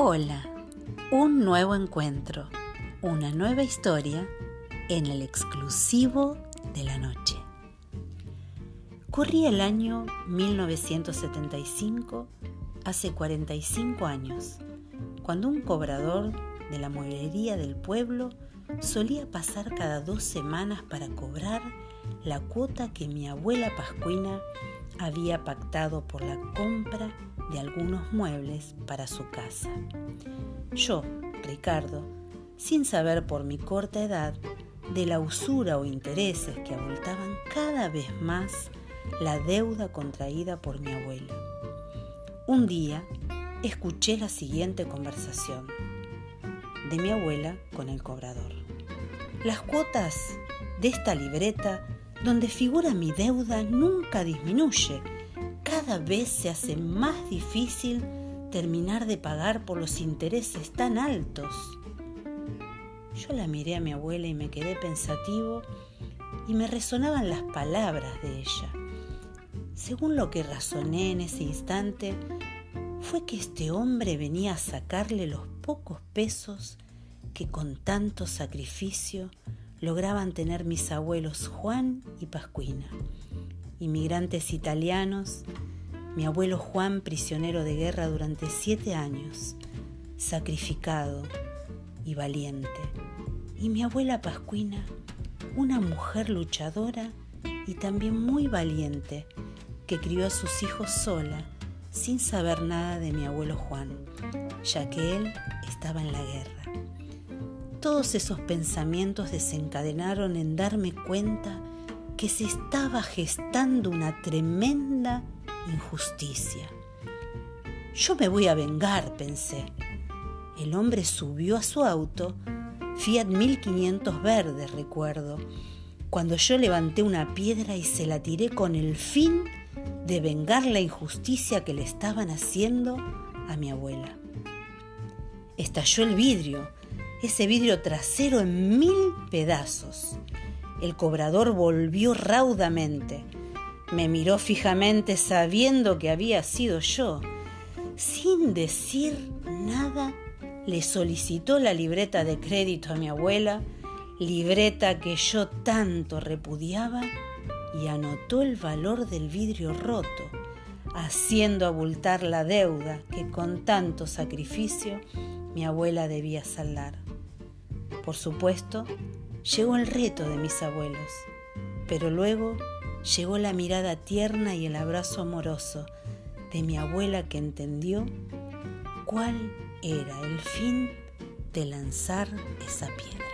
Hola, un nuevo encuentro, una nueva historia en el exclusivo de la noche. Corría el año 1975, hace 45 años, cuando un cobrador de la mueblería del pueblo solía pasar cada dos semanas para cobrar la cuota que mi abuela Pascuina había pactado por la compra de algunos muebles para su casa. Yo, Ricardo, sin saber por mi corta edad de la usura o intereses que abultaban cada vez más la deuda contraída por mi abuela. Un día escuché la siguiente conversación de mi abuela con el cobrador. Las cuotas de esta libreta donde figura mi deuda nunca disminuye. Cada vez se hace más difícil terminar de pagar por los intereses tan altos. Yo la miré a mi abuela y me quedé pensativo y me resonaban las palabras de ella. Según lo que razoné en ese instante, fue que este hombre venía a sacarle los pocos pesos que con tanto sacrificio lograban tener mis abuelos Juan y Pascuina, inmigrantes italianos, mi abuelo Juan prisionero de guerra durante siete años, sacrificado y valiente, y mi abuela Pascuina, una mujer luchadora y también muy valiente, que crió a sus hijos sola, sin saber nada de mi abuelo Juan, ya que él estaba en la guerra. Todos esos pensamientos desencadenaron en darme cuenta que se estaba gestando una tremenda injusticia. Yo me voy a vengar, pensé. El hombre subió a su auto, Fiat 1500 verde, recuerdo, cuando yo levanté una piedra y se la tiré con el fin de vengar la injusticia que le estaban haciendo a mi abuela. Estalló el vidrio ese vidrio trasero en mil pedazos. El cobrador volvió raudamente. Me miró fijamente sabiendo que había sido yo. Sin decir nada, le solicitó la libreta de crédito a mi abuela, libreta que yo tanto repudiaba, y anotó el valor del vidrio roto, haciendo abultar la deuda que con tanto sacrificio mi abuela debía saldar. Por supuesto, llegó el reto de mis abuelos, pero luego llegó la mirada tierna y el abrazo amoroso de mi abuela que entendió cuál era el fin de lanzar esa piedra.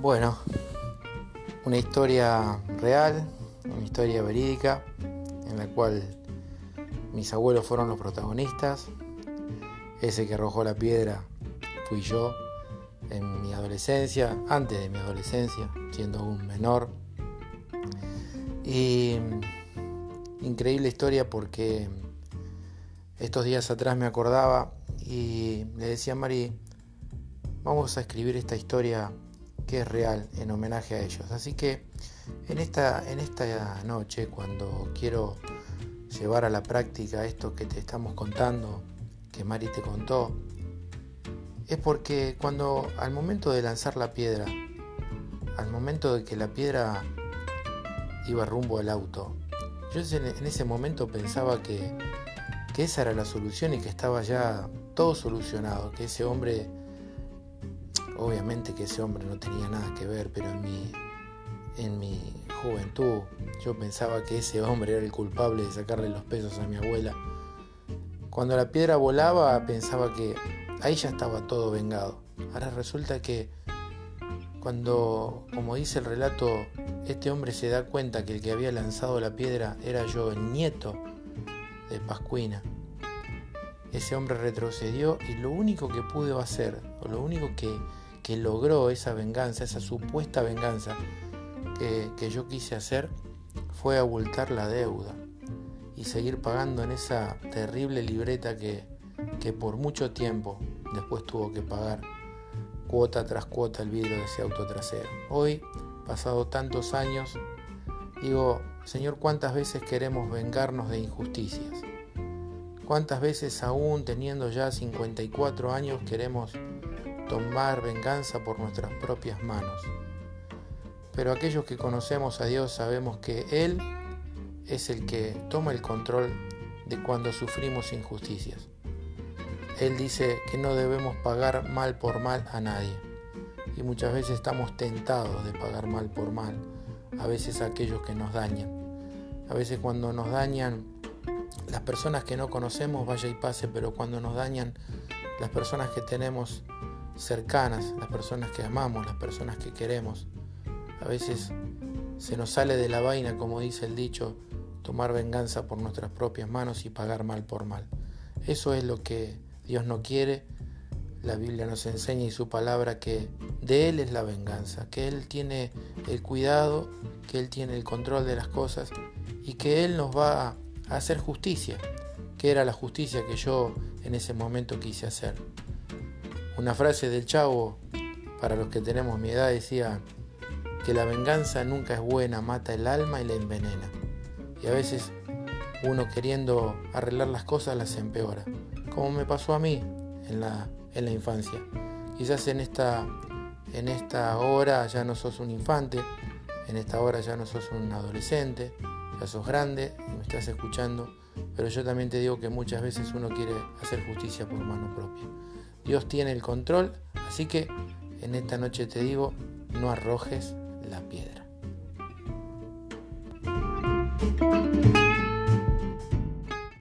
Bueno, una historia real, una historia verídica, en la cual mis abuelos fueron los protagonistas. Ese que arrojó la piedra fui yo en mi adolescencia, antes de mi adolescencia, siendo un menor. Y increíble historia porque estos días atrás me acordaba y le decía a Mari, vamos a escribir esta historia que es real en homenaje a ellos. Así que en esta, en esta noche, cuando quiero llevar a la práctica esto que te estamos contando, que Mari te contó, es porque cuando al momento de lanzar la piedra, al momento de que la piedra iba rumbo al auto, yo en ese momento pensaba que, que esa era la solución y que estaba ya todo solucionado, que ese hombre, obviamente que ese hombre no tenía nada que ver, pero en mi, en mi juventud yo pensaba que ese hombre era el culpable de sacarle los pesos a mi abuela. Cuando la piedra volaba pensaba que ahí ya estaba todo vengado. Ahora resulta que cuando, como dice el relato, este hombre se da cuenta que el que había lanzado la piedra era yo, el nieto de Pascuina, ese hombre retrocedió y lo único que pudo hacer, o lo único que, que logró esa venganza, esa supuesta venganza que, que yo quise hacer, fue abultar la deuda y seguir pagando en esa terrible libreta que, que por mucho tiempo después tuvo que pagar cuota tras cuota el vidrio de ese auto trasero. Hoy, pasado tantos años, digo, Señor, ¿cuántas veces queremos vengarnos de injusticias? ¿Cuántas veces aún teniendo ya 54 años queremos tomar venganza por nuestras propias manos? Pero aquellos que conocemos a Dios sabemos que Él es el que toma el control de cuando sufrimos injusticias. Él dice que no debemos pagar mal por mal a nadie. Y muchas veces estamos tentados de pagar mal por mal, a veces a aquellos que nos dañan. A veces cuando nos dañan las personas que no conocemos, vaya y pase, pero cuando nos dañan las personas que tenemos cercanas, las personas que amamos, las personas que queremos, a veces se nos sale de la vaina, como dice el dicho, tomar venganza por nuestras propias manos y pagar mal por mal. Eso es lo que Dios no quiere. La Biblia nos enseña y su palabra que de Él es la venganza, que Él tiene el cuidado, que Él tiene el control de las cosas y que Él nos va a hacer justicia, que era la justicia que yo en ese momento quise hacer. Una frase del chavo, para los que tenemos mi edad, decía que la venganza nunca es buena, mata el alma y la envenena. Y a veces uno queriendo arreglar las cosas las empeora como me pasó a mí en la, en la infancia. Quizás en esta, en esta hora ya no sos un infante, en esta hora ya no sos un adolescente, ya sos grande y me estás escuchando, pero yo también te digo que muchas veces uno quiere hacer justicia por mano propia. Dios tiene el control, así que en esta noche te digo, no arrojes la piedra.